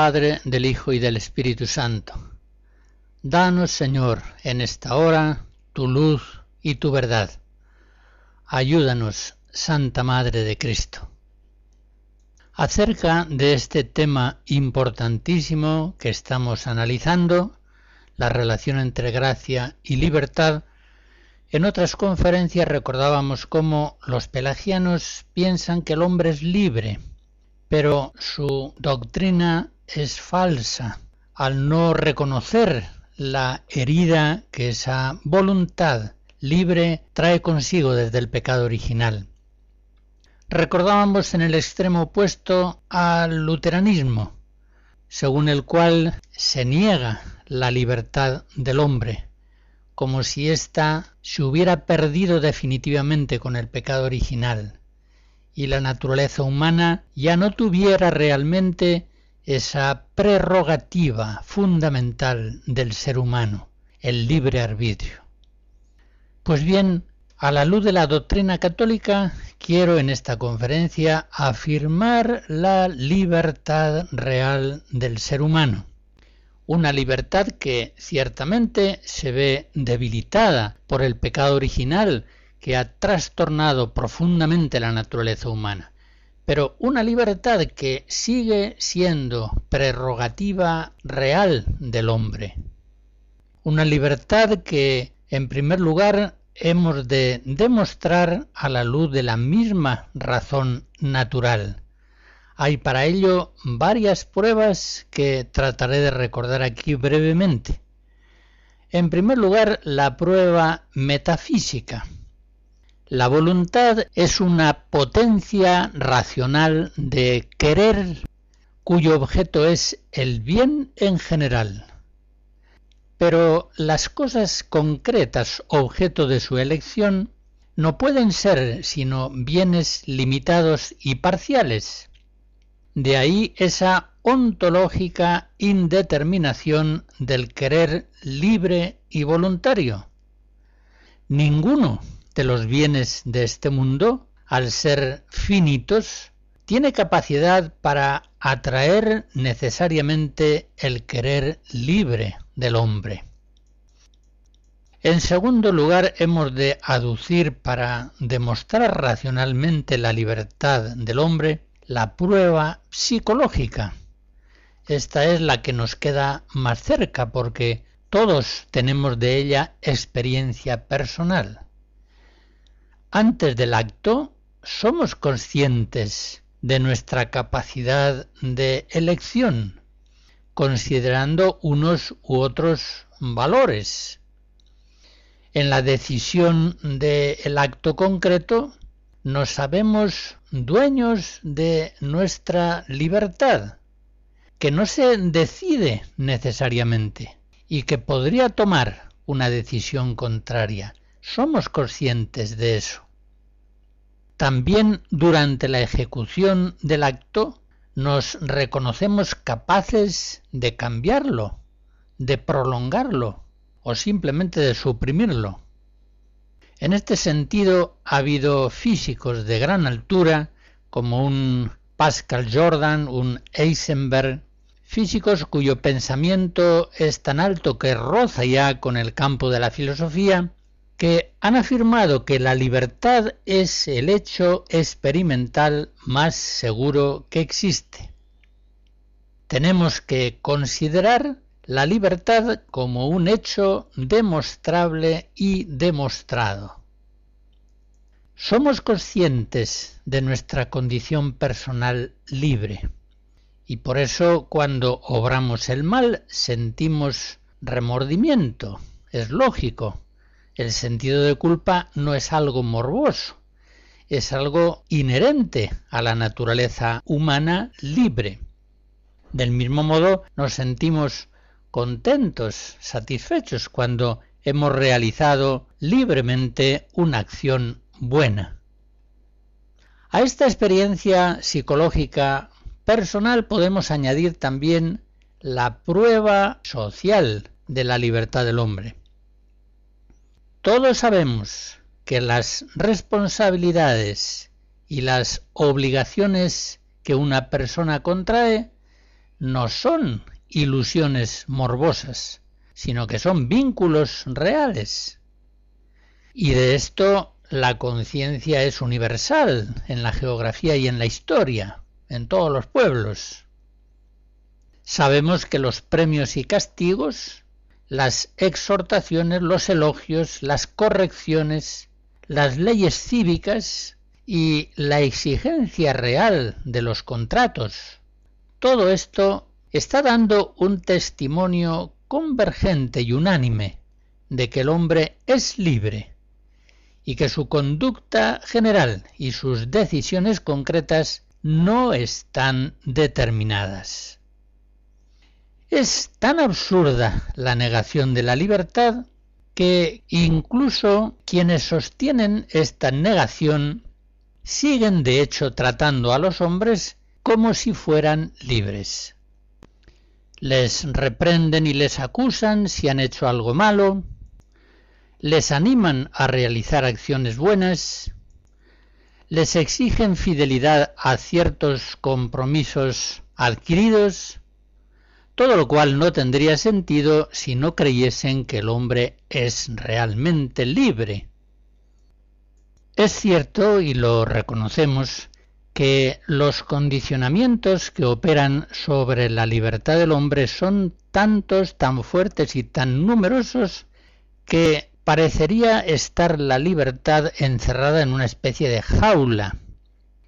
Padre, del Hijo y del Espíritu Santo. Danos, Señor, en esta hora tu luz y tu verdad. Ayúdanos, Santa Madre de Cristo. Acerca de este tema importantísimo que estamos analizando, la relación entre gracia y libertad, en otras conferencias recordábamos cómo los pelagianos piensan que el hombre es libre pero su doctrina es falsa al no reconocer la herida que esa voluntad libre trae consigo desde el pecado original. Recordábamos en el extremo opuesto al luteranismo, según el cual se niega la libertad del hombre, como si ésta se hubiera perdido definitivamente con el pecado original y la naturaleza humana ya no tuviera realmente esa prerrogativa fundamental del ser humano, el libre arbitrio. Pues bien, a la luz de la doctrina católica, quiero en esta conferencia afirmar la libertad real del ser humano. Una libertad que ciertamente se ve debilitada por el pecado original que ha trastornado profundamente la naturaleza humana, pero una libertad que sigue siendo prerrogativa real del hombre. Una libertad que, en primer lugar, hemos de demostrar a la luz de la misma razón natural. Hay para ello varias pruebas que trataré de recordar aquí brevemente. En primer lugar, la prueba metafísica. La voluntad es una potencia racional de querer cuyo objeto es el bien en general. Pero las cosas concretas objeto de su elección no pueden ser sino bienes limitados y parciales. De ahí esa ontológica indeterminación del querer libre y voluntario. Ninguno de los bienes de este mundo, al ser finitos, tiene capacidad para atraer necesariamente el querer libre del hombre. En segundo lugar, hemos de aducir para demostrar racionalmente la libertad del hombre la prueba psicológica. Esta es la que nos queda más cerca porque todos tenemos de ella experiencia personal antes del acto somos conscientes de nuestra capacidad de elección, considerando unos u otros valores. En la decisión del acto concreto nos sabemos dueños de nuestra libertad, que no se decide necesariamente y que podría tomar una decisión contraria somos conscientes de eso. También durante la ejecución del acto nos reconocemos capaces de cambiarlo, de prolongarlo o simplemente de suprimirlo. En este sentido ha habido físicos de gran altura como un Pascal Jordan, un Eisenberg, físicos cuyo pensamiento es tan alto que roza ya con el campo de la filosofía que han afirmado que la libertad es el hecho experimental más seguro que existe. Tenemos que considerar la libertad como un hecho demostrable y demostrado. Somos conscientes de nuestra condición personal libre y por eso cuando obramos el mal sentimos remordimiento. Es lógico, el sentido de culpa no es algo morboso, es algo inherente a la naturaleza humana libre. Del mismo modo nos sentimos contentos, satisfechos cuando hemos realizado libremente una acción buena. A esta experiencia psicológica personal podemos añadir también la prueba social de la libertad del hombre. Todos sabemos que las responsabilidades y las obligaciones que una persona contrae no son ilusiones morbosas, sino que son vínculos reales. Y de esto la conciencia es universal en la geografía y en la historia, en todos los pueblos. Sabemos que los premios y castigos, las exhortaciones, los elogios, las correcciones, las leyes cívicas y la exigencia real de los contratos, todo esto está dando un testimonio convergente y unánime de que el hombre es libre y que su conducta general y sus decisiones concretas no están determinadas. Es tan absurda la negación de la libertad que incluso quienes sostienen esta negación siguen de hecho tratando a los hombres como si fueran libres. Les reprenden y les acusan si han hecho algo malo, les animan a realizar acciones buenas, les exigen fidelidad a ciertos compromisos adquiridos, todo lo cual no tendría sentido si no creyesen que el hombre es realmente libre. Es cierto, y lo reconocemos, que los condicionamientos que operan sobre la libertad del hombre son tantos, tan fuertes y tan numerosos que parecería estar la libertad encerrada en una especie de jaula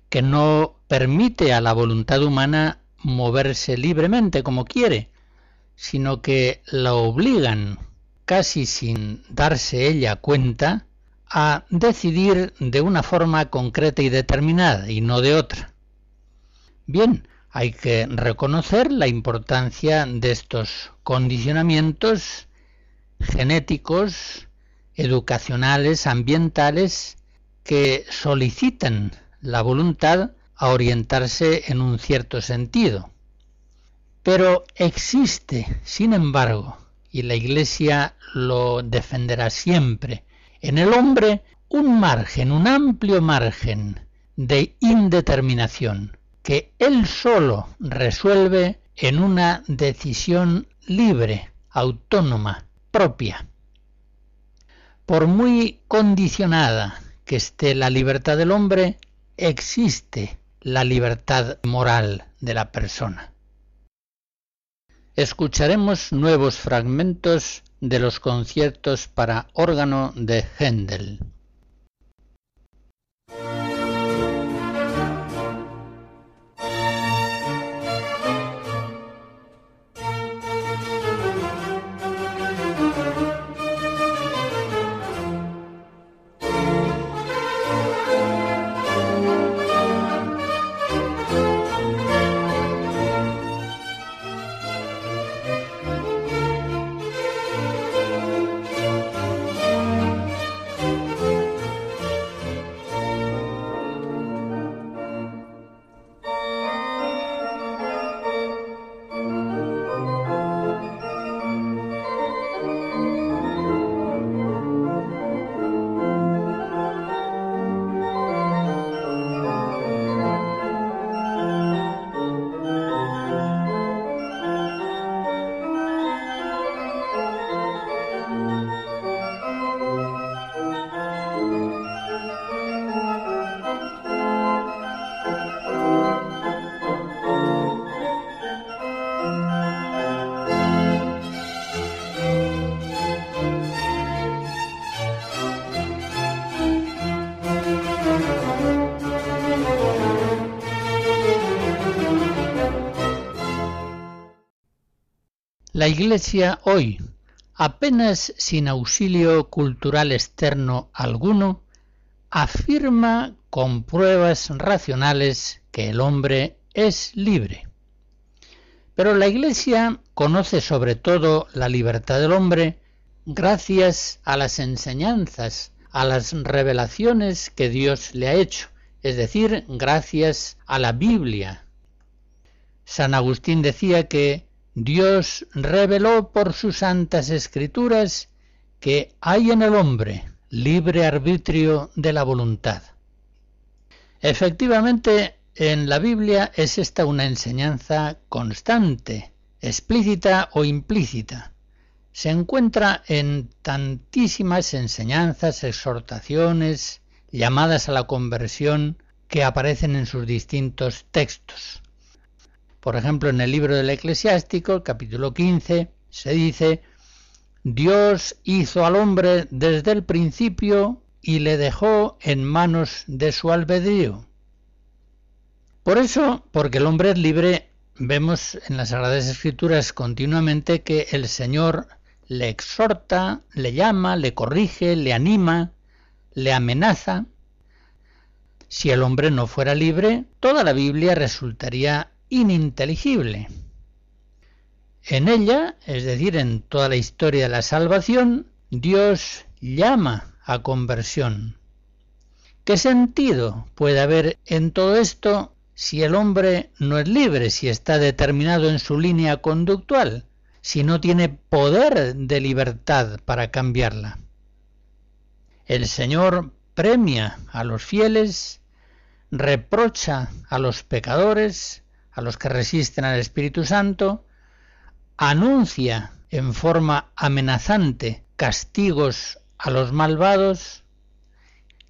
que no permite a la voluntad humana moverse libremente como quiere, sino que la obligan, casi sin darse ella cuenta, a decidir de una forma concreta y determinada y no de otra. Bien, hay que reconocer la importancia de estos condicionamientos genéticos, educacionales, ambientales, que solicitan la voluntad a orientarse en un cierto sentido. Pero existe, sin embargo, y la Iglesia lo defenderá siempre, en el hombre un margen, un amplio margen de indeterminación que él solo resuelve en una decisión libre, autónoma, propia. Por muy condicionada que esté la libertad del hombre, existe la libertad moral de la persona. Escucharemos nuevos fragmentos de los conciertos para órgano de Händel. La Iglesia hoy, apenas sin auxilio cultural externo alguno, afirma con pruebas racionales que el hombre es libre. Pero la Iglesia conoce sobre todo la libertad del hombre gracias a las enseñanzas, a las revelaciones que Dios le ha hecho, es decir, gracias a la Biblia. San Agustín decía que Dios reveló por sus santas escrituras que hay en el hombre libre arbitrio de la voluntad. Efectivamente, en la Biblia es esta una enseñanza constante, explícita o implícita. Se encuentra en tantísimas enseñanzas, exhortaciones, llamadas a la conversión que aparecen en sus distintos textos. Por ejemplo, en el libro del Eclesiástico, capítulo 15, se dice, Dios hizo al hombre desde el principio y le dejó en manos de su albedrío. Por eso, porque el hombre es libre, vemos en las Sagradas Escrituras continuamente que el Señor le exhorta, le llama, le corrige, le anima, le amenaza. Si el hombre no fuera libre, toda la Biblia resultaría ininteligible. En ella, es decir, en toda la historia de la salvación, Dios llama a conversión. ¿Qué sentido puede haber en todo esto si el hombre no es libre, si está determinado en su línea conductual, si no tiene poder de libertad para cambiarla? El Señor premia a los fieles, reprocha a los pecadores, a los que resisten al Espíritu Santo, anuncia en forma amenazante castigos a los malvados,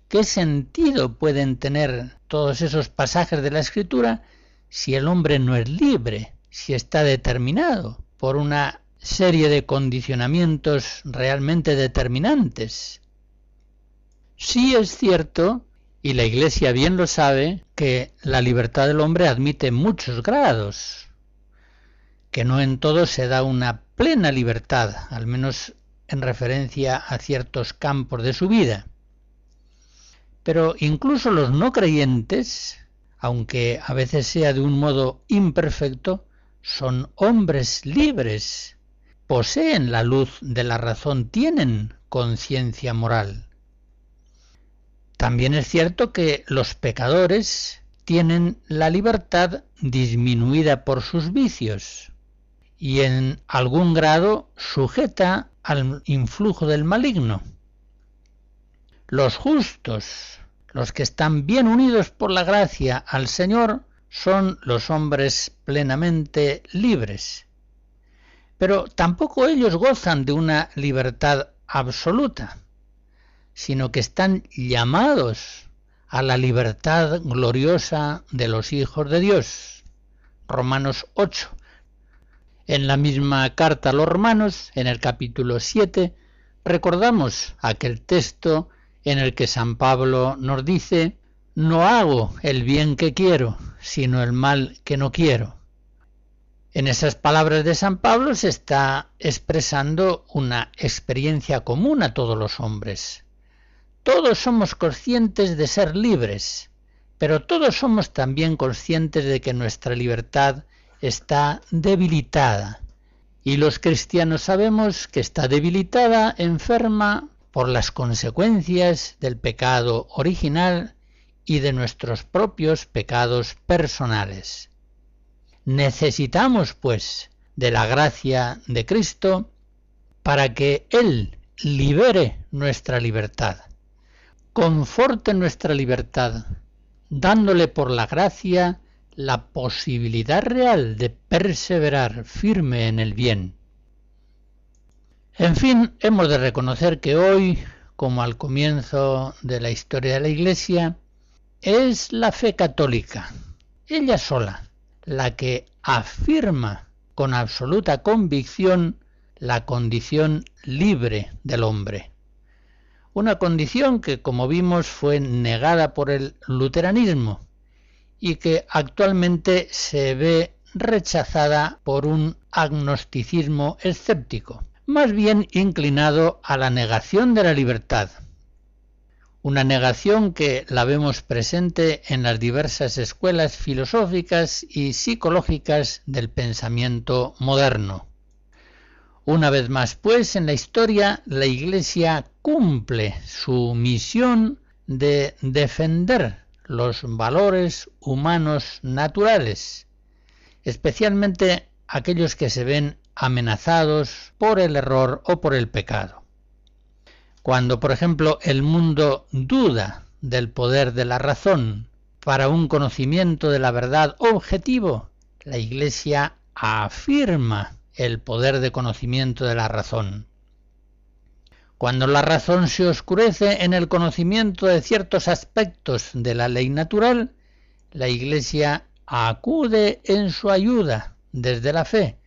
¿qué sentido pueden tener todos esos pasajes de la Escritura si el hombre no es libre, si está determinado por una serie de condicionamientos realmente determinantes? Sí es cierto y la Iglesia bien lo sabe, que la libertad del hombre admite muchos grados, que no en todo se da una plena libertad, al menos en referencia a ciertos campos de su vida. Pero incluso los no creyentes, aunque a veces sea de un modo imperfecto, son hombres libres, poseen la luz de la razón, tienen conciencia moral. También es cierto que los pecadores tienen la libertad disminuida por sus vicios y en algún grado sujeta al influjo del maligno. Los justos, los que están bien unidos por la gracia al Señor, son los hombres plenamente libres. Pero tampoco ellos gozan de una libertad absoluta sino que están llamados a la libertad gloriosa de los hijos de Dios. Romanos 8. En la misma carta a los romanos, en el capítulo 7, recordamos aquel texto en el que San Pablo nos dice, no hago el bien que quiero, sino el mal que no quiero. En esas palabras de San Pablo se está expresando una experiencia común a todos los hombres. Todos somos conscientes de ser libres, pero todos somos también conscientes de que nuestra libertad está debilitada. Y los cristianos sabemos que está debilitada, enferma, por las consecuencias del pecado original y de nuestros propios pecados personales. Necesitamos, pues, de la gracia de Cristo para que Él libere nuestra libertad conforte nuestra libertad, dándole por la gracia la posibilidad real de perseverar firme en el bien. En fin, hemos de reconocer que hoy, como al comienzo de la historia de la Iglesia, es la fe católica, ella sola, la que afirma con absoluta convicción la condición libre del hombre una condición que, como vimos, fue negada por el luteranismo y que actualmente se ve rechazada por un agnosticismo escéptico, más bien inclinado a la negación de la libertad. una negación que la vemos presente en las diversas escuelas filosóficas y psicológicas del pensamiento moderno. Una vez más, pues, en la historia la Iglesia cumple su misión de defender los valores humanos naturales, especialmente aquellos que se ven amenazados por el error o por el pecado. Cuando, por ejemplo, el mundo duda del poder de la razón para un conocimiento de la verdad objetivo, la Iglesia afirma el poder de conocimiento de la razón. Cuando la razón se oscurece en el conocimiento de ciertos aspectos de la ley natural, la Iglesia acude en su ayuda desde la fe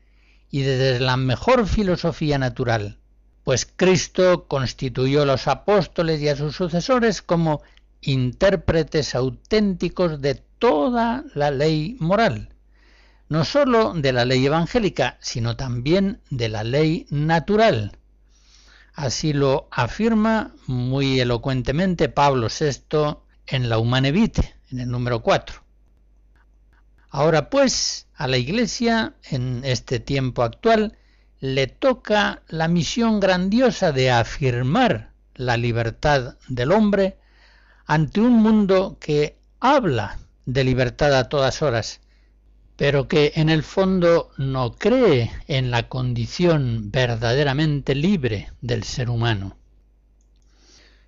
y desde la mejor filosofía natural pues Cristo constituyó a los apóstoles y a sus sucesores como intérpretes auténticos de toda la ley moral, no sólo de la ley evangélica, sino también de la ley natural. Así lo afirma muy elocuentemente Pablo VI en la Humane Vitae, en el número 4. Ahora pues, a la Iglesia, en este tiempo actual, le toca la misión grandiosa de afirmar la libertad del hombre ante un mundo que habla de libertad a todas horas, pero que en el fondo no cree en la condición verdaderamente libre del ser humano.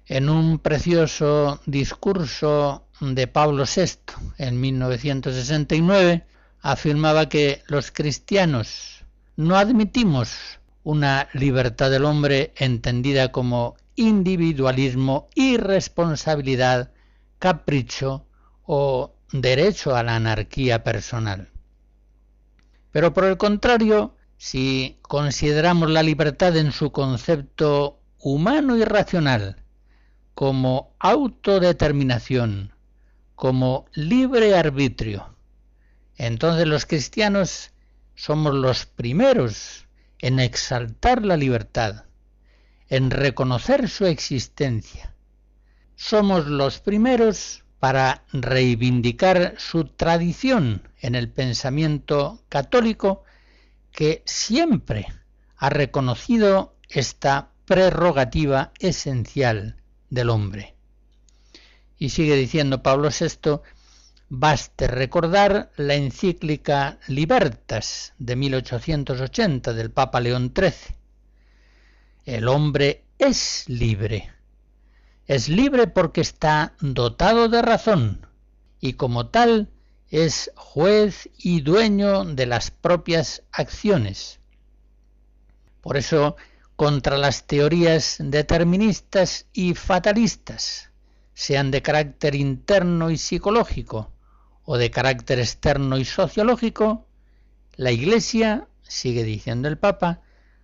En un precioso discurso de Pablo VI en 1969 afirmaba que los cristianos no admitimos una libertad del hombre entendida como individualismo, irresponsabilidad, capricho o derecho a la anarquía personal. Pero por el contrario, si consideramos la libertad en su concepto humano y racional, como autodeterminación, como libre arbitrio, entonces los cristianos somos los primeros en exaltar la libertad, en reconocer su existencia. Somos los primeros para reivindicar su tradición en el pensamiento católico que siempre ha reconocido esta prerrogativa esencial del hombre. Y sigue diciendo Pablo VI Baste recordar la encíclica Libertas de 1880 del Papa León XIII. El hombre es libre. Es libre porque está dotado de razón y como tal es juez y dueño de las propias acciones. Por eso, contra las teorías deterministas y fatalistas, sean de carácter interno y psicológico, o de carácter externo y sociológico, la Iglesia, sigue diciendo el Papa,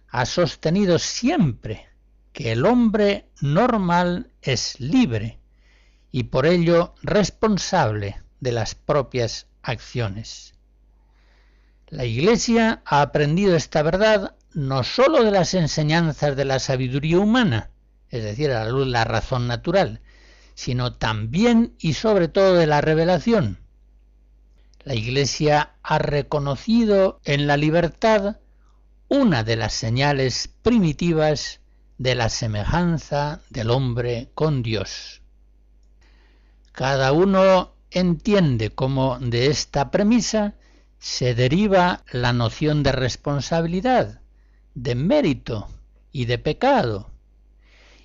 ha sostenido siempre que el hombre normal es libre y por ello responsable de las propias acciones. La Iglesia ha aprendido esta verdad no sólo de las enseñanzas de la sabiduría humana, es decir, a la luz de la razón natural, sino también y sobre todo de la revelación, la Iglesia ha reconocido en la libertad una de las señales primitivas de la semejanza del hombre con Dios. Cada uno entiende cómo de esta premisa se deriva la noción de responsabilidad, de mérito y de pecado,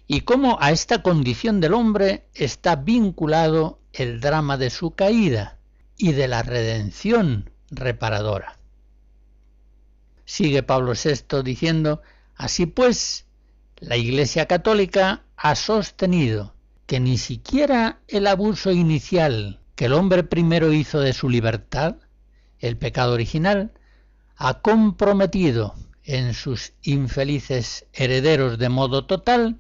y cómo a esta condición del hombre está vinculado el drama de su caída, y de la redención reparadora. Sigue Pablo VI diciendo, así pues, la Iglesia Católica ha sostenido que ni siquiera el abuso inicial que el hombre primero hizo de su libertad, el pecado original, ha comprometido en sus infelices herederos de modo total,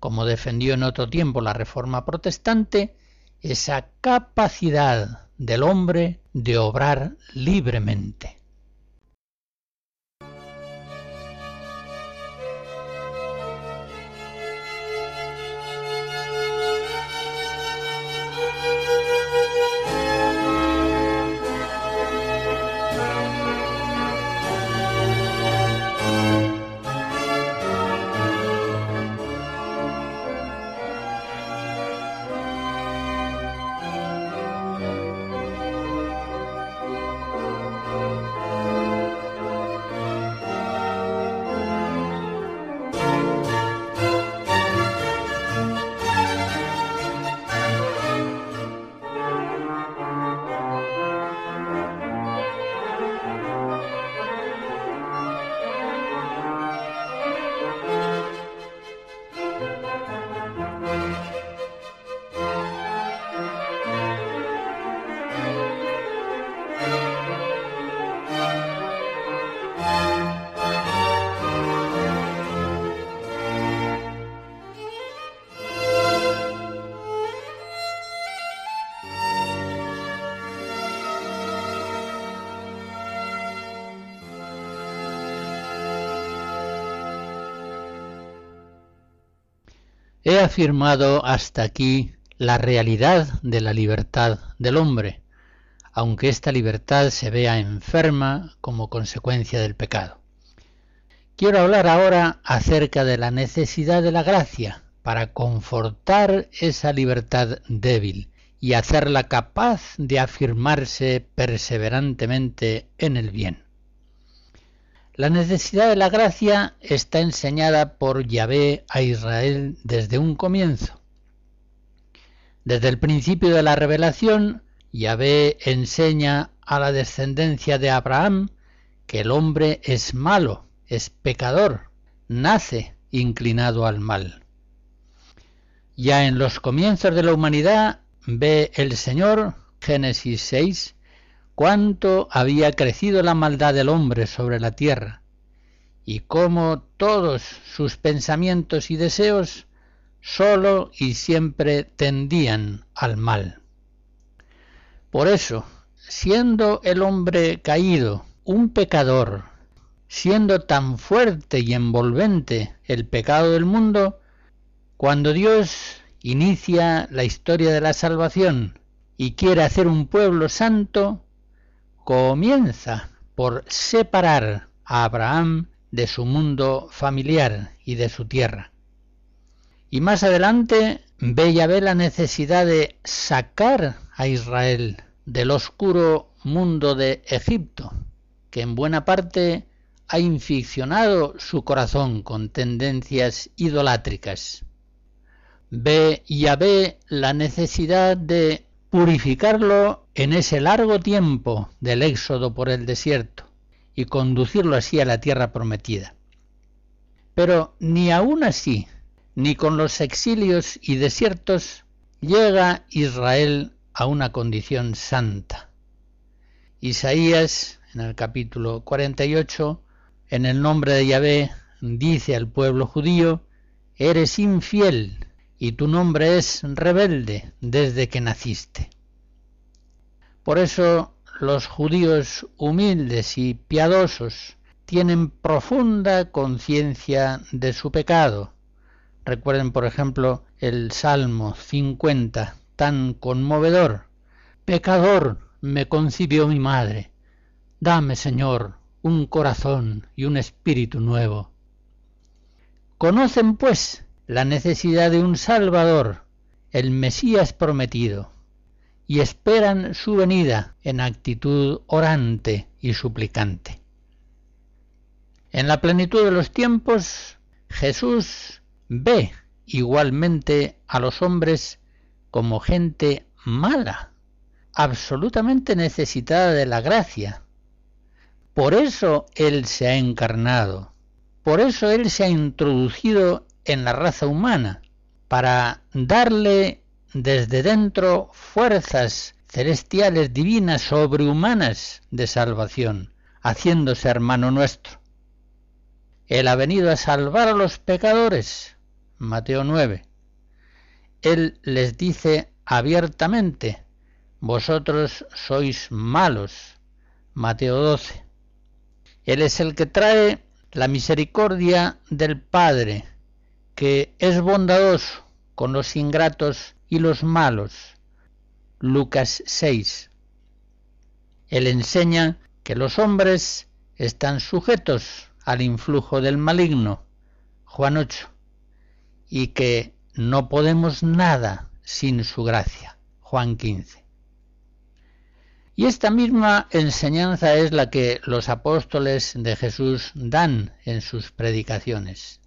como defendió en otro tiempo la Reforma Protestante, esa capacidad del hombre de obrar libremente. He afirmado hasta aquí la realidad de la libertad del hombre, aunque esta libertad se vea enferma como consecuencia del pecado. Quiero hablar ahora acerca de la necesidad de la gracia para confortar esa libertad débil y hacerla capaz de afirmarse perseverantemente en el bien. La necesidad de la gracia está enseñada por Yahvé a Israel desde un comienzo. Desde el principio de la revelación, Yahvé enseña a la descendencia de Abraham que el hombre es malo, es pecador, nace inclinado al mal. Ya en los comienzos de la humanidad ve el Señor, Génesis 6, cuánto había crecido la maldad del hombre sobre la tierra y cómo todos sus pensamientos y deseos sólo y siempre tendían al mal. Por eso, siendo el hombre caído un pecador, siendo tan fuerte y envolvente el pecado del mundo, cuando Dios inicia la historia de la salvación y quiere hacer un pueblo santo, comienza por separar a Abraham de su mundo familiar y de su tierra. Y más adelante ve ve la necesidad de sacar a Israel del oscuro mundo de Egipto, que en buena parte ha inficcionado su corazón con tendencias idolátricas. Ve ve la necesidad de purificarlo en ese largo tiempo del éxodo por el desierto y conducirlo así a la tierra prometida. Pero ni aún así, ni con los exilios y desiertos, llega Israel a una condición santa. Isaías, en el capítulo 48, en el nombre de Yahvé, dice al pueblo judío, eres infiel y tu nombre es rebelde desde que naciste. Por eso los judíos humildes y piadosos tienen profunda conciencia de su pecado. Recuerden, por ejemplo, el Salmo 50, tan conmovedor. Pecador me concibió mi madre. Dame, Señor, un corazón y un espíritu nuevo. Conocen, pues, la necesidad de un Salvador, el Mesías prometido, y esperan su venida en actitud orante y suplicante. En la plenitud de los tiempos, Jesús ve igualmente a los hombres como gente mala, absolutamente necesitada de la gracia. Por eso Él se ha encarnado, por eso Él se ha introducido en la raza humana, para darle desde dentro fuerzas celestiales divinas sobrehumanas de salvación, haciéndose hermano nuestro. Él ha venido a salvar a los pecadores, Mateo 9. Él les dice abiertamente, vosotros sois malos, Mateo 12. Él es el que trae la misericordia del Padre, que es bondadoso con los ingratos y los malos. Lucas 6. Él enseña que los hombres están sujetos al influjo del maligno. Juan 8. Y que no podemos nada sin su gracia. Juan 15. Y esta misma enseñanza es la que los apóstoles de Jesús dan en sus predicaciones.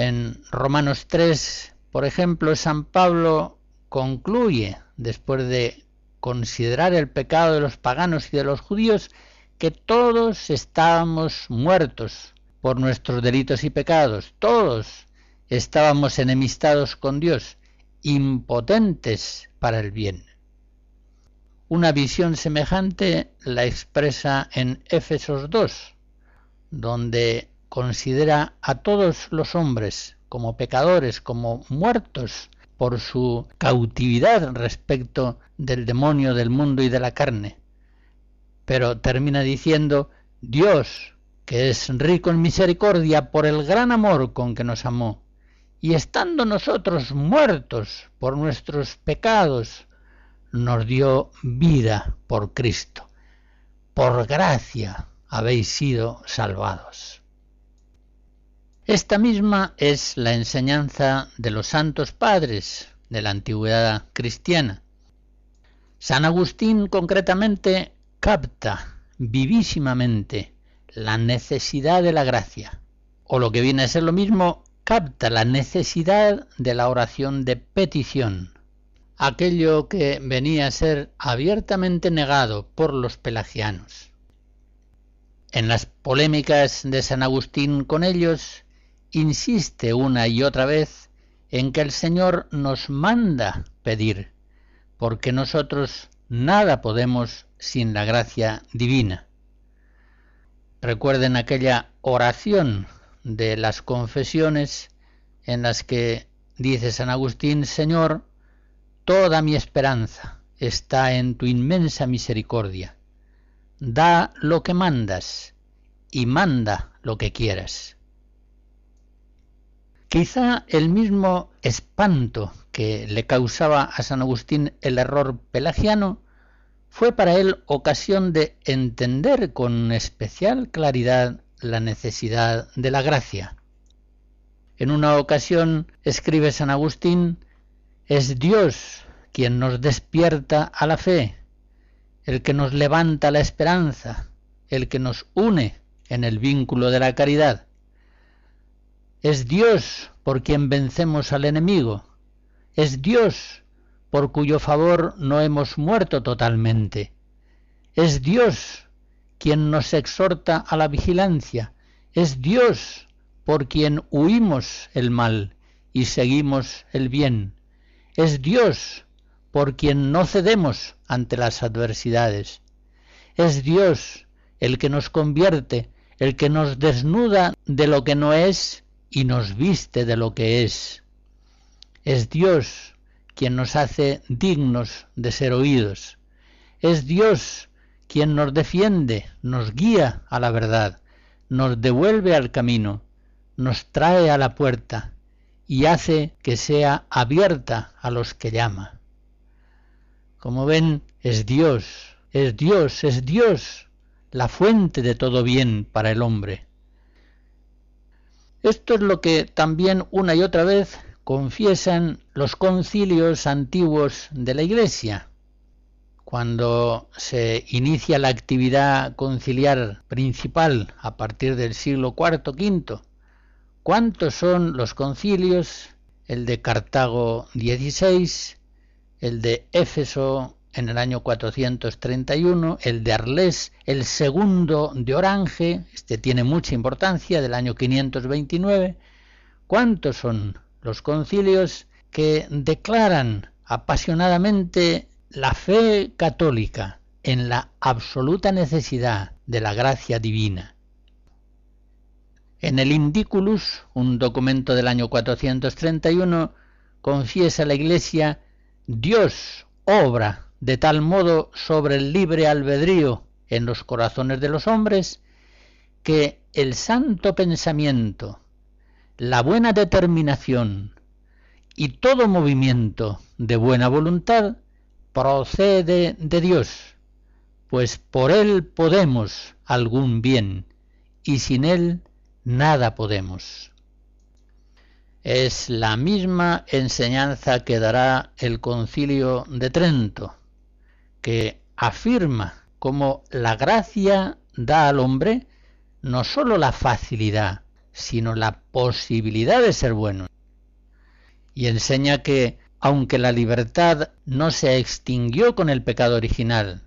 En Romanos 3, por ejemplo, San Pablo concluye, después de considerar el pecado de los paganos y de los judíos, que todos estábamos muertos por nuestros delitos y pecados, todos estábamos enemistados con Dios, impotentes para el bien. Una visión semejante la expresa en Éfesos 2, donde considera a todos los hombres como pecadores, como muertos por su cautividad respecto del demonio del mundo y de la carne. Pero termina diciendo, Dios, que es rico en misericordia por el gran amor con que nos amó, y estando nosotros muertos por nuestros pecados, nos dio vida por Cristo. Por gracia habéis sido salvados. Esta misma es la enseñanza de los santos padres de la antigüedad cristiana. San Agustín concretamente capta vivísimamente la necesidad de la gracia, o lo que viene a ser lo mismo, capta la necesidad de la oración de petición, aquello que venía a ser abiertamente negado por los pelagianos. En las polémicas de San Agustín con ellos, insiste una y otra vez en que el Señor nos manda pedir, porque nosotros nada podemos sin la gracia divina. Recuerden aquella oración de las confesiones en las que dice San Agustín, Señor, toda mi esperanza está en tu inmensa misericordia. Da lo que mandas y manda lo que quieras. Quizá el mismo espanto que le causaba a San Agustín el error pelagiano fue para él ocasión de entender con especial claridad la necesidad de la gracia. En una ocasión escribe San Agustín, es Dios quien nos despierta a la fe, el que nos levanta la esperanza, el que nos une en el vínculo de la caridad. Es Dios por quien vencemos al enemigo. Es Dios por cuyo favor no hemos muerto totalmente. Es Dios quien nos exhorta a la vigilancia. Es Dios por quien huimos el mal y seguimos el bien. Es Dios por quien no cedemos ante las adversidades. Es Dios el que nos convierte, el que nos desnuda de lo que no es y nos viste de lo que es. Es Dios quien nos hace dignos de ser oídos. Es Dios quien nos defiende, nos guía a la verdad, nos devuelve al camino, nos trae a la puerta y hace que sea abierta a los que llama. Como ven, es Dios, es Dios, es Dios, la fuente de todo bien para el hombre. Esto es lo que también una y otra vez confiesan los concilios antiguos de la Iglesia. Cuando se inicia la actividad conciliar principal a partir del siglo IV V, ¿cuántos son los concilios? El de Cartago XVI, el de Éfeso en el año 431, el de Arles, el segundo de Orange, este tiene mucha importancia, del año 529. ¿Cuántos son los concilios que declaran apasionadamente la fe católica en la absoluta necesidad de la gracia divina. En el Indiculus, un documento del año 431, confiesa la Iglesia, Dios obra de tal modo sobre el libre albedrío en los corazones de los hombres, que el santo pensamiento la buena determinación y todo movimiento de buena voluntad procede de Dios, pues por Él podemos algún bien y sin Él nada podemos. Es la misma enseñanza que dará el concilio de Trento, que afirma como la gracia da al hombre no sólo la facilidad, sino la posibilidad de ser bueno. Y enseña que, aunque la libertad no se extinguió con el pecado original,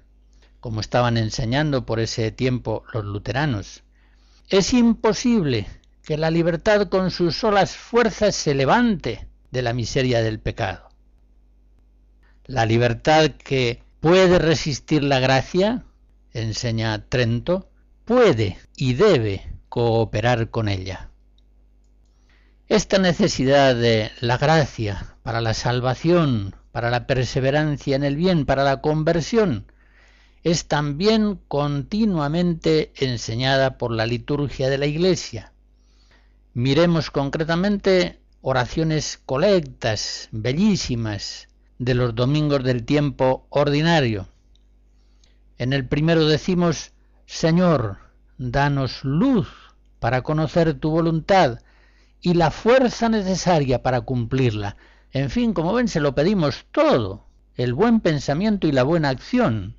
como estaban enseñando por ese tiempo los luteranos, es imposible que la libertad con sus solas fuerzas se levante de la miseria del pecado. La libertad que puede resistir la gracia, enseña Trento, puede y debe cooperar con ella. Esta necesidad de la gracia para la salvación, para la perseverancia en el bien, para la conversión, es también continuamente enseñada por la liturgia de la Iglesia. Miremos concretamente oraciones colectas, bellísimas, de los domingos del tiempo ordinario. En el primero decimos, Señor, danos luz para conocer tu voluntad y la fuerza necesaria para cumplirla. En fin, como ven, se lo pedimos todo, el buen pensamiento y la buena acción.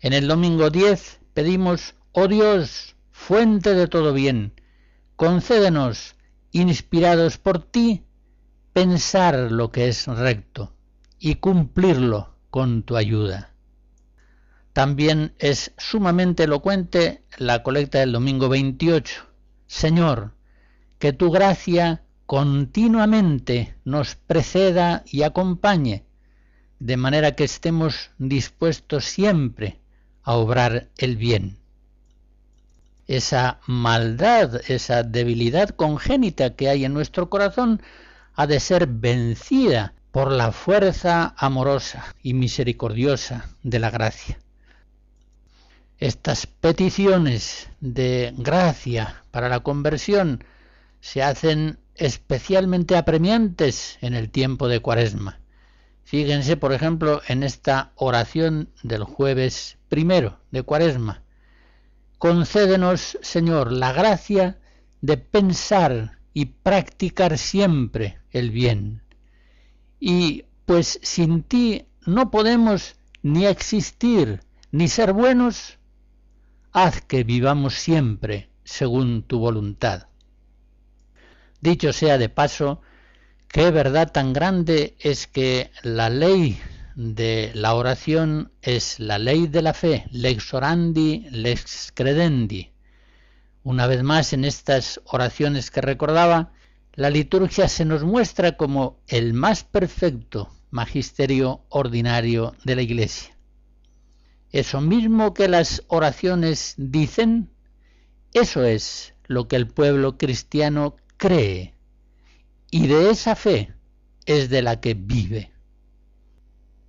En el domingo 10 pedimos, oh Dios, fuente de todo bien, concédenos, inspirados por ti, pensar lo que es recto y cumplirlo con tu ayuda. También es sumamente elocuente la colecta del domingo 28. Señor, que tu gracia continuamente nos preceda y acompañe, de manera que estemos dispuestos siempre a obrar el bien. Esa maldad, esa debilidad congénita que hay en nuestro corazón ha de ser vencida por la fuerza amorosa y misericordiosa de la gracia. Estas peticiones de gracia para la conversión se hacen especialmente apremiantes en el tiempo de Cuaresma. Fíjense, por ejemplo, en esta oración del jueves primero de Cuaresma. Concédenos, Señor, la gracia de pensar y practicar siempre el bien. Y pues sin ti no podemos ni existir ni ser buenos, haz que vivamos siempre según tu voluntad. Dicho sea de paso, qué verdad tan grande es que la ley de la oración es la ley de la fe, lex orandi, lex credendi. Una vez más en estas oraciones que recordaba, la liturgia se nos muestra como el más perfecto magisterio ordinario de la Iglesia. Eso mismo que las oraciones dicen, eso es lo que el pueblo cristiano cree, y de esa fe es de la que vive.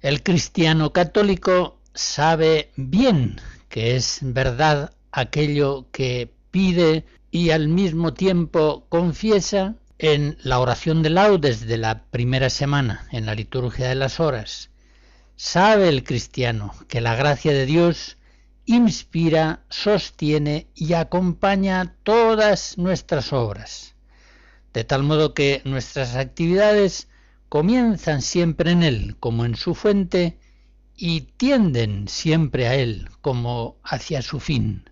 El cristiano católico sabe bien que es verdad aquello que pide y al mismo tiempo confiesa en la oración de laudes de la primera semana, en la liturgia de las horas. Sabe el cristiano que la gracia de Dios inspira, sostiene y acompaña todas nuestras obras, de tal modo que nuestras actividades comienzan siempre en Él como en su fuente y tienden siempre a Él como hacia su fin.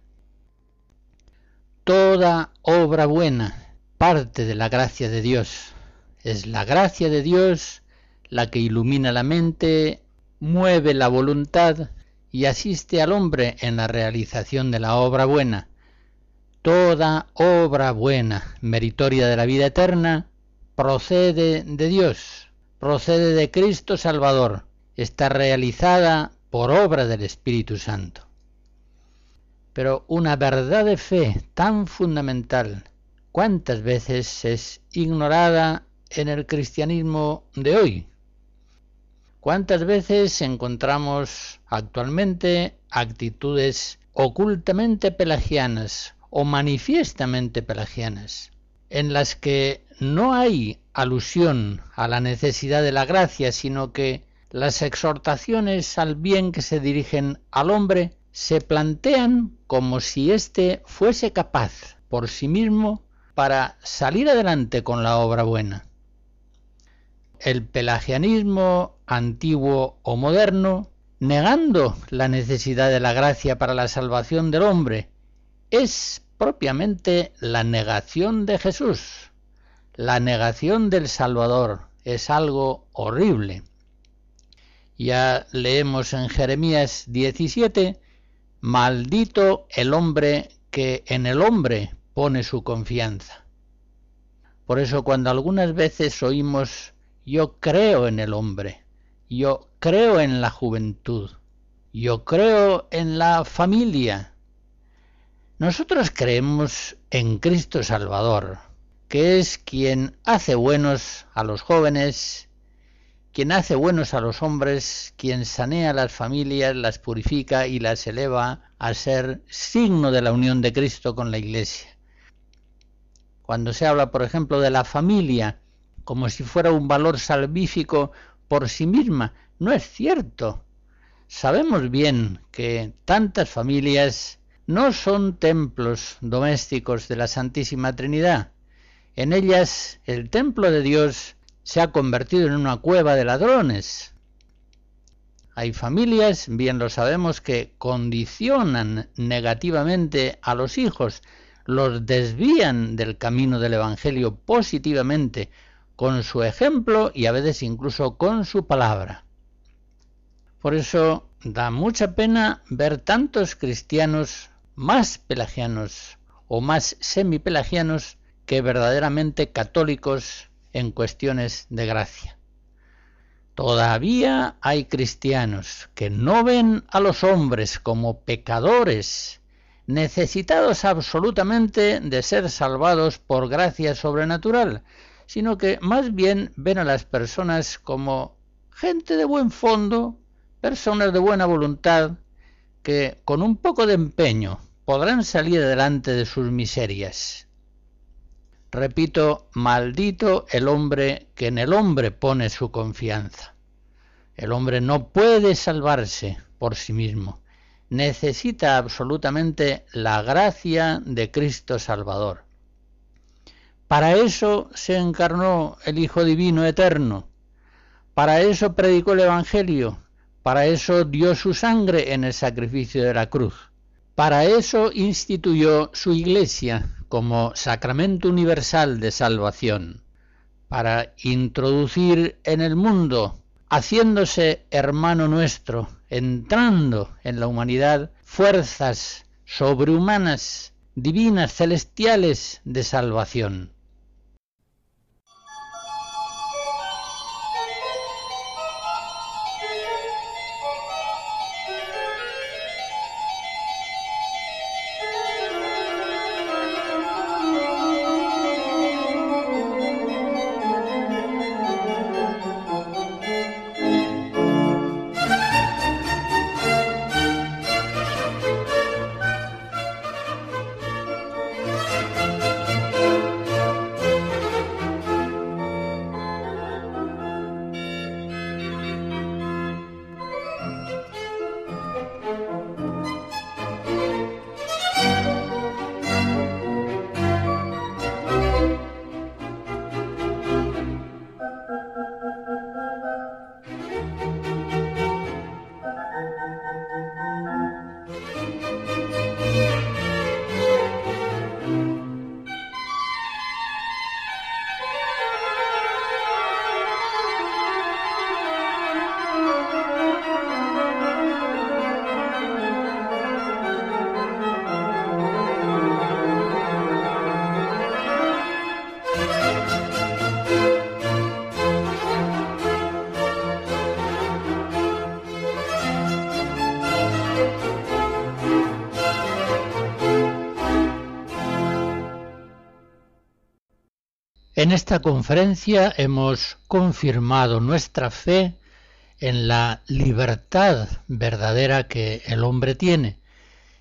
Toda obra buena parte de la gracia de Dios. Es la gracia de Dios la que ilumina la mente, mueve la voluntad y asiste al hombre en la realización de la obra buena. Toda obra buena, meritoria de la vida eterna, procede de Dios procede de Cristo Salvador, está realizada por obra del Espíritu Santo. Pero una verdad de fe tan fundamental, ¿cuántas veces es ignorada en el cristianismo de hoy? ¿Cuántas veces encontramos actualmente actitudes ocultamente pelagianas o manifiestamente pelagianas, en las que no hay alusión a la necesidad de la gracia, sino que las exhortaciones al bien que se dirigen al hombre se plantean como si éste fuese capaz por sí mismo para salir adelante con la obra buena. El pelagianismo antiguo o moderno, negando la necesidad de la gracia para la salvación del hombre, es propiamente la negación de Jesús, la negación del Salvador es algo horrible. Ya leemos en Jeremías 17, maldito el hombre que en el hombre pone su confianza. Por eso cuando algunas veces oímos yo creo en el hombre, yo creo en la juventud, yo creo en la familia, nosotros creemos en Cristo Salvador, que es quien hace buenos a los jóvenes, quien hace buenos a los hombres, quien sanea las familias, las purifica y las eleva a ser signo de la unión de Cristo con la Iglesia. Cuando se habla, por ejemplo, de la familia como si fuera un valor salvífico por sí misma. No es cierto. Sabemos bien que tantas familias no son templos domésticos de la Santísima Trinidad. En ellas el templo de Dios se ha convertido en una cueva de ladrones. Hay familias, bien lo sabemos, que condicionan negativamente a los hijos, los desvían del camino del Evangelio positivamente con su ejemplo y a veces incluso con su palabra. Por eso da mucha pena ver tantos cristianos más pelagianos o más semipelagianos que verdaderamente católicos en cuestiones de gracia. Todavía hay cristianos que no ven a los hombres como pecadores, necesitados absolutamente de ser salvados por gracia sobrenatural, sino que más bien ven a las personas como gente de buen fondo, personas de buena voluntad, que con un poco de empeño podrán salir adelante de sus miserias. Repito, maldito el hombre que en el hombre pone su confianza. El hombre no puede salvarse por sí mismo. Necesita absolutamente la gracia de Cristo Salvador. Para eso se encarnó el Hijo Divino Eterno. Para eso predicó el Evangelio. Para eso dio su sangre en el sacrificio de la cruz. Para eso instituyó su iglesia como sacramento universal de salvación, para introducir en el mundo, haciéndose hermano nuestro, entrando en la humanidad, fuerzas sobrehumanas, divinas, celestiales de salvación. En esta conferencia hemos confirmado nuestra fe en la libertad verdadera que el hombre tiene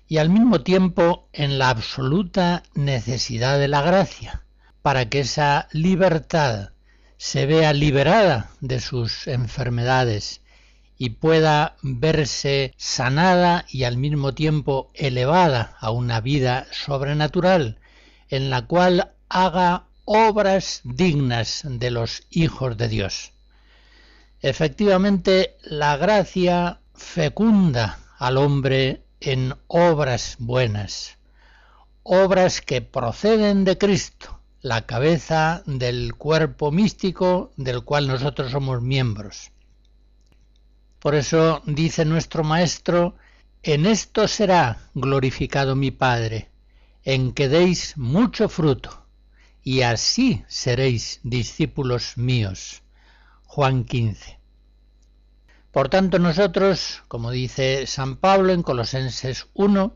y al mismo tiempo en la absoluta necesidad de la gracia para que esa libertad se vea liberada de sus enfermedades y pueda verse sanada y al mismo tiempo elevada a una vida sobrenatural en la cual haga obras dignas de los hijos de Dios. Efectivamente, la gracia fecunda al hombre en obras buenas, obras que proceden de Cristo, la cabeza del cuerpo místico del cual nosotros somos miembros. Por eso dice nuestro Maestro, en esto será glorificado mi Padre, en que deis mucho fruto y así seréis discípulos míos. Juan 15. Por tanto nosotros, como dice San Pablo en Colosenses 1,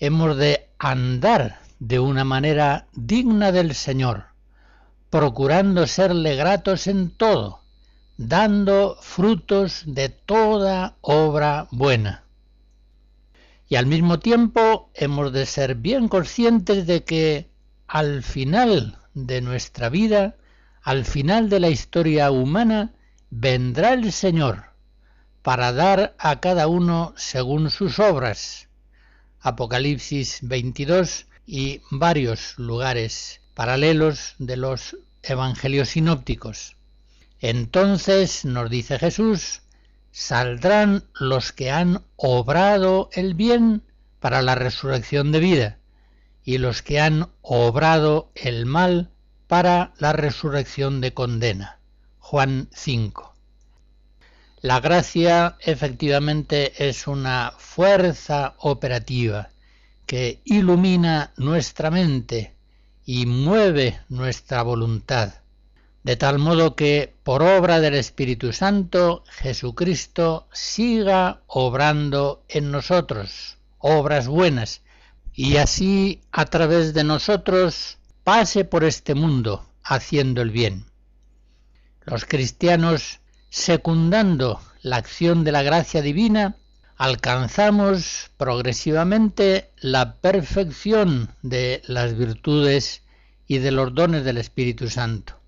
hemos de andar de una manera digna del Señor, procurando serle gratos en todo, dando frutos de toda obra buena. Y al mismo tiempo hemos de ser bien conscientes de que al final de nuestra vida, al final de la historia humana, vendrá el Señor para dar a cada uno según sus obras. Apocalipsis 22 y varios lugares paralelos de los evangelios sinópticos. Entonces, nos dice Jesús, saldrán los que han obrado el bien para la resurrección de vida y los que han obrado el mal para la resurrección de condena. Juan 5. La gracia efectivamente es una fuerza operativa que ilumina nuestra mente y mueve nuestra voluntad, de tal modo que por obra del Espíritu Santo Jesucristo siga obrando en nosotros obras buenas y así a través de nosotros pase por este mundo haciendo el bien. Los cristianos, secundando la acción de la gracia divina, alcanzamos progresivamente la perfección de las virtudes y de los dones del Espíritu Santo.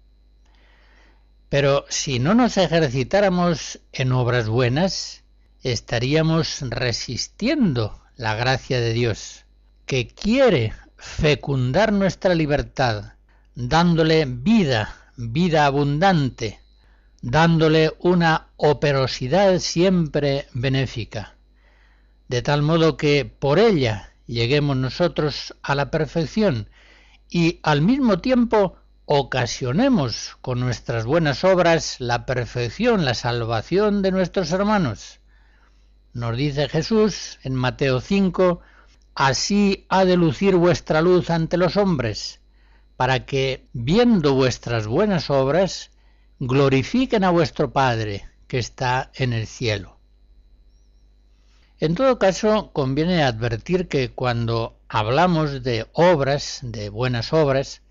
Pero si no nos ejercitáramos en obras buenas, estaríamos resistiendo la gracia de Dios, que quiere fecundar nuestra libertad, dándole vida, vida abundante, dándole una operosidad siempre benéfica, de tal modo que por ella lleguemos nosotros a la perfección y al mismo tiempo ocasionemos con nuestras buenas obras la perfección, la salvación de nuestros hermanos. Nos dice Jesús en Mateo 5, así ha de lucir vuestra luz ante los hombres, para que, viendo vuestras buenas obras, glorifiquen a vuestro Padre que está en el cielo. En todo caso, conviene advertir que cuando hablamos de obras, de buenas obras,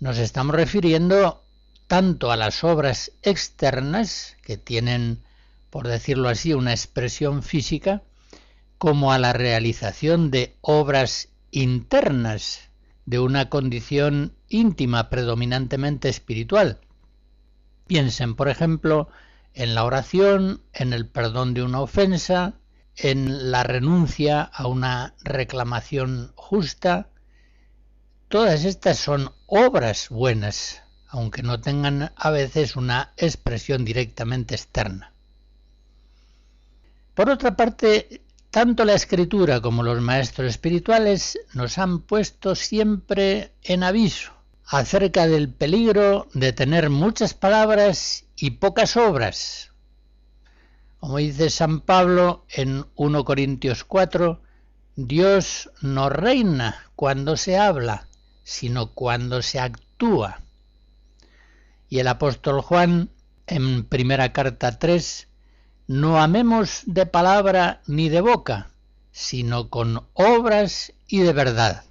nos estamos refiriendo tanto a las obras externas, que tienen, por decirlo así, una expresión física, como a la realización de obras internas de una condición íntima predominantemente espiritual, Piensen, por ejemplo, en la oración, en el perdón de una ofensa, en la renuncia a una reclamación justa. Todas estas son obras buenas, aunque no tengan a veces una expresión directamente externa. Por otra parte, tanto la escritura como los maestros espirituales nos han puesto siempre en aviso acerca del peligro de tener muchas palabras y pocas obras. Como dice San Pablo en 1 Corintios 4, Dios no reina cuando se habla, sino cuando se actúa. Y el apóstol Juan en primera carta 3, no amemos de palabra ni de boca, sino con obras y de verdad.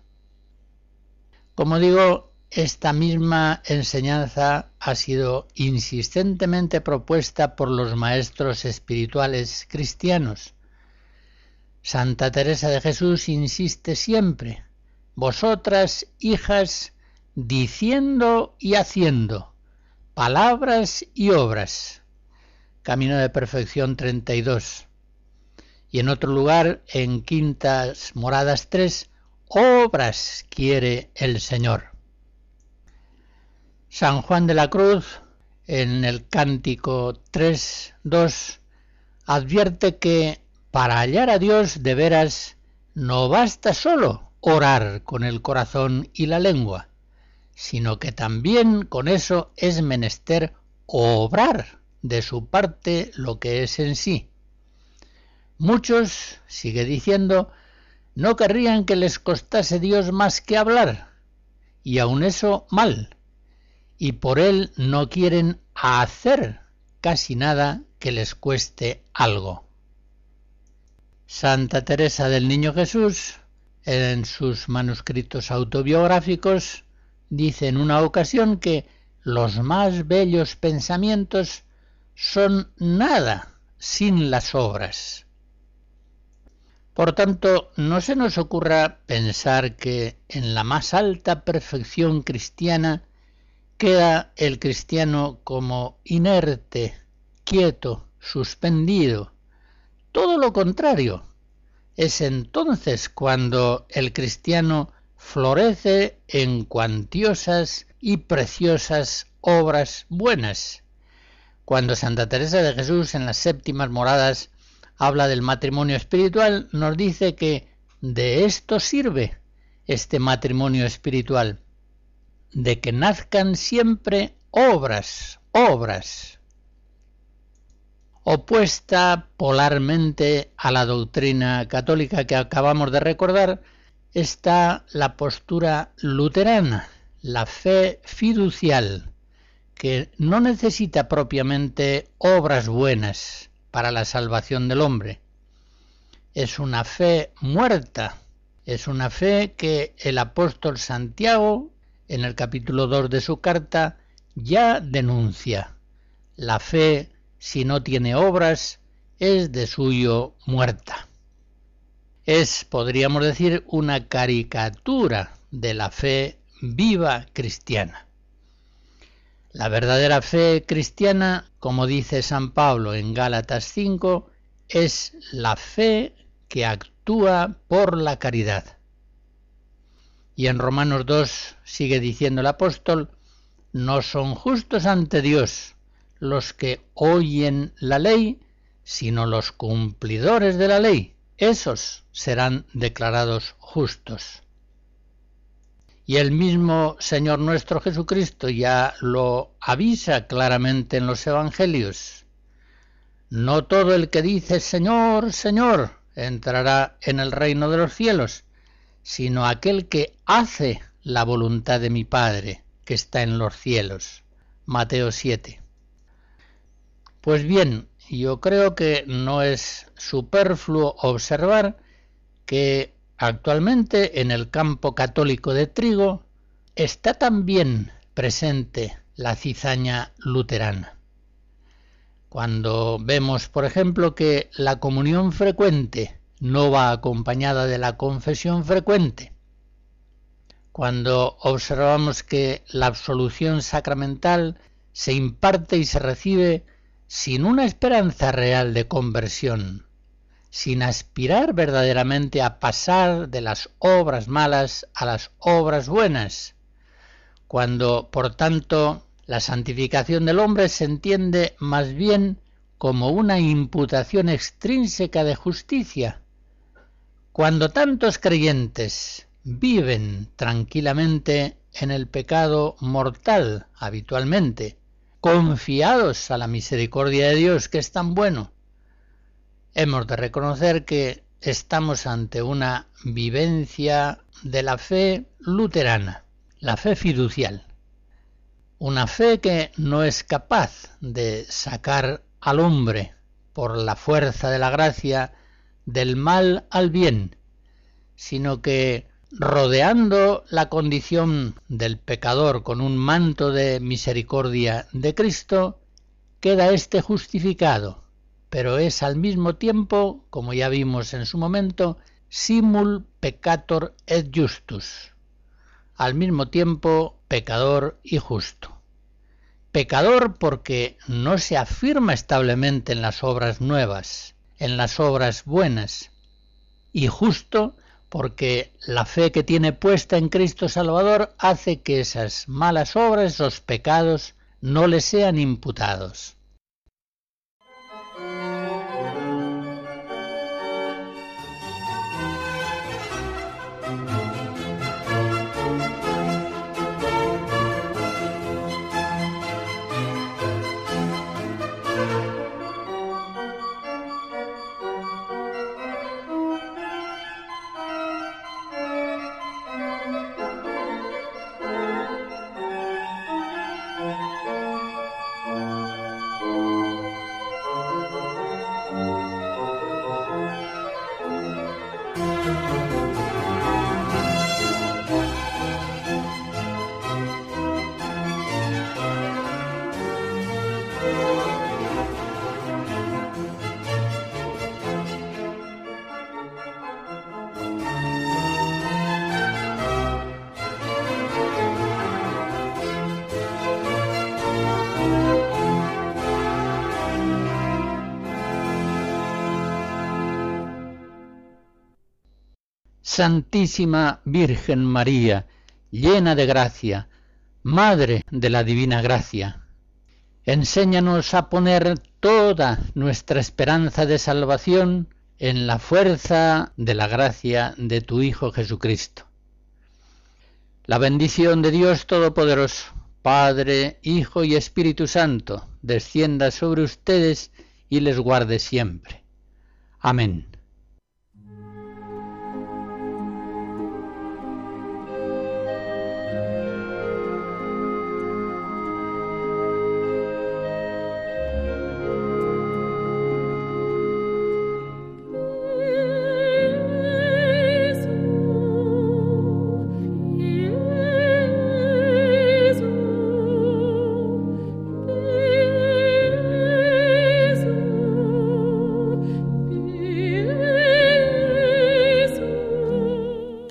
Como digo, esta misma enseñanza ha sido insistentemente propuesta por los maestros espirituales cristianos. Santa Teresa de Jesús insiste siempre, vosotras, hijas, diciendo y haciendo, palabras y obras. Camino de Perfección 32. Y en otro lugar, en Quintas Moradas 3, obras quiere el Señor. San Juan de la Cruz, en el cántico 3.2, advierte que para hallar a Dios de veras no basta solo orar con el corazón y la lengua, sino que también con eso es menester obrar de su parte lo que es en sí. Muchos, sigue diciendo, no querrían que les costase Dios más que hablar, y aun eso mal, y por él no quieren hacer casi nada que les cueste algo. Santa Teresa del Niño Jesús, en sus manuscritos autobiográficos, dice en una ocasión que los más bellos pensamientos son nada sin las obras. Por tanto, no se nos ocurra pensar que en la más alta perfección cristiana queda el cristiano como inerte, quieto, suspendido. Todo lo contrario. Es entonces cuando el cristiano florece en cuantiosas y preciosas obras buenas. Cuando Santa Teresa de Jesús en las séptimas moradas habla del matrimonio espiritual, nos dice que de esto sirve este matrimonio espiritual, de que nazcan siempre obras, obras. Opuesta polarmente a la doctrina católica que acabamos de recordar, está la postura luterana, la fe fiducial, que no necesita propiamente obras buenas, para la salvación del hombre. Es una fe muerta, es una fe que el apóstol Santiago, en el capítulo 2 de su carta, ya denuncia. La fe, si no tiene obras, es de suyo muerta. Es, podríamos decir, una caricatura de la fe viva cristiana. La verdadera fe cristiana, como dice San Pablo en Gálatas 5, es la fe que actúa por la caridad. Y en Romanos 2 sigue diciendo el apóstol, no son justos ante Dios los que oyen la ley, sino los cumplidores de la ley. Esos serán declarados justos. Y el mismo Señor nuestro Jesucristo ya lo avisa claramente en los Evangelios. No todo el que dice Señor, Señor, entrará en el reino de los cielos, sino aquel que hace la voluntad de mi Padre, que está en los cielos. Mateo 7. Pues bien, yo creo que no es superfluo observar que Actualmente en el campo católico de trigo está también presente la cizaña luterana. Cuando vemos, por ejemplo, que la comunión frecuente no va acompañada de la confesión frecuente, cuando observamos que la absolución sacramental se imparte y se recibe sin una esperanza real de conversión, sin aspirar verdaderamente a pasar de las obras malas a las obras buenas, cuando, por tanto, la santificación del hombre se entiende más bien como una imputación extrínseca de justicia, cuando tantos creyentes viven tranquilamente en el pecado mortal habitualmente, confiados a la misericordia de Dios que es tan bueno, hemos de reconocer que estamos ante una vivencia de la fe luterana, la fe fiducial. Una fe que no es capaz de sacar al hombre por la fuerza de la gracia del mal al bien, sino que rodeando la condición del pecador con un manto de misericordia de Cristo, queda éste justificado, pero es al mismo tiempo, como ya vimos en su momento, simul peccator et justus, al mismo tiempo pecador y justo. Pecador porque no se afirma establemente en las obras nuevas, en las obras buenas, y justo porque la fe que tiene puesta en Cristo Salvador hace que esas malas obras, esos pecados, no le sean imputados. Santísima Virgen María, llena de gracia, Madre de la Divina Gracia, enséñanos a poner toda nuestra esperanza de salvación en la fuerza de la gracia de tu Hijo Jesucristo. La bendición de Dios Todopoderoso, Padre, Hijo y Espíritu Santo, descienda sobre ustedes y les guarde siempre. Amén.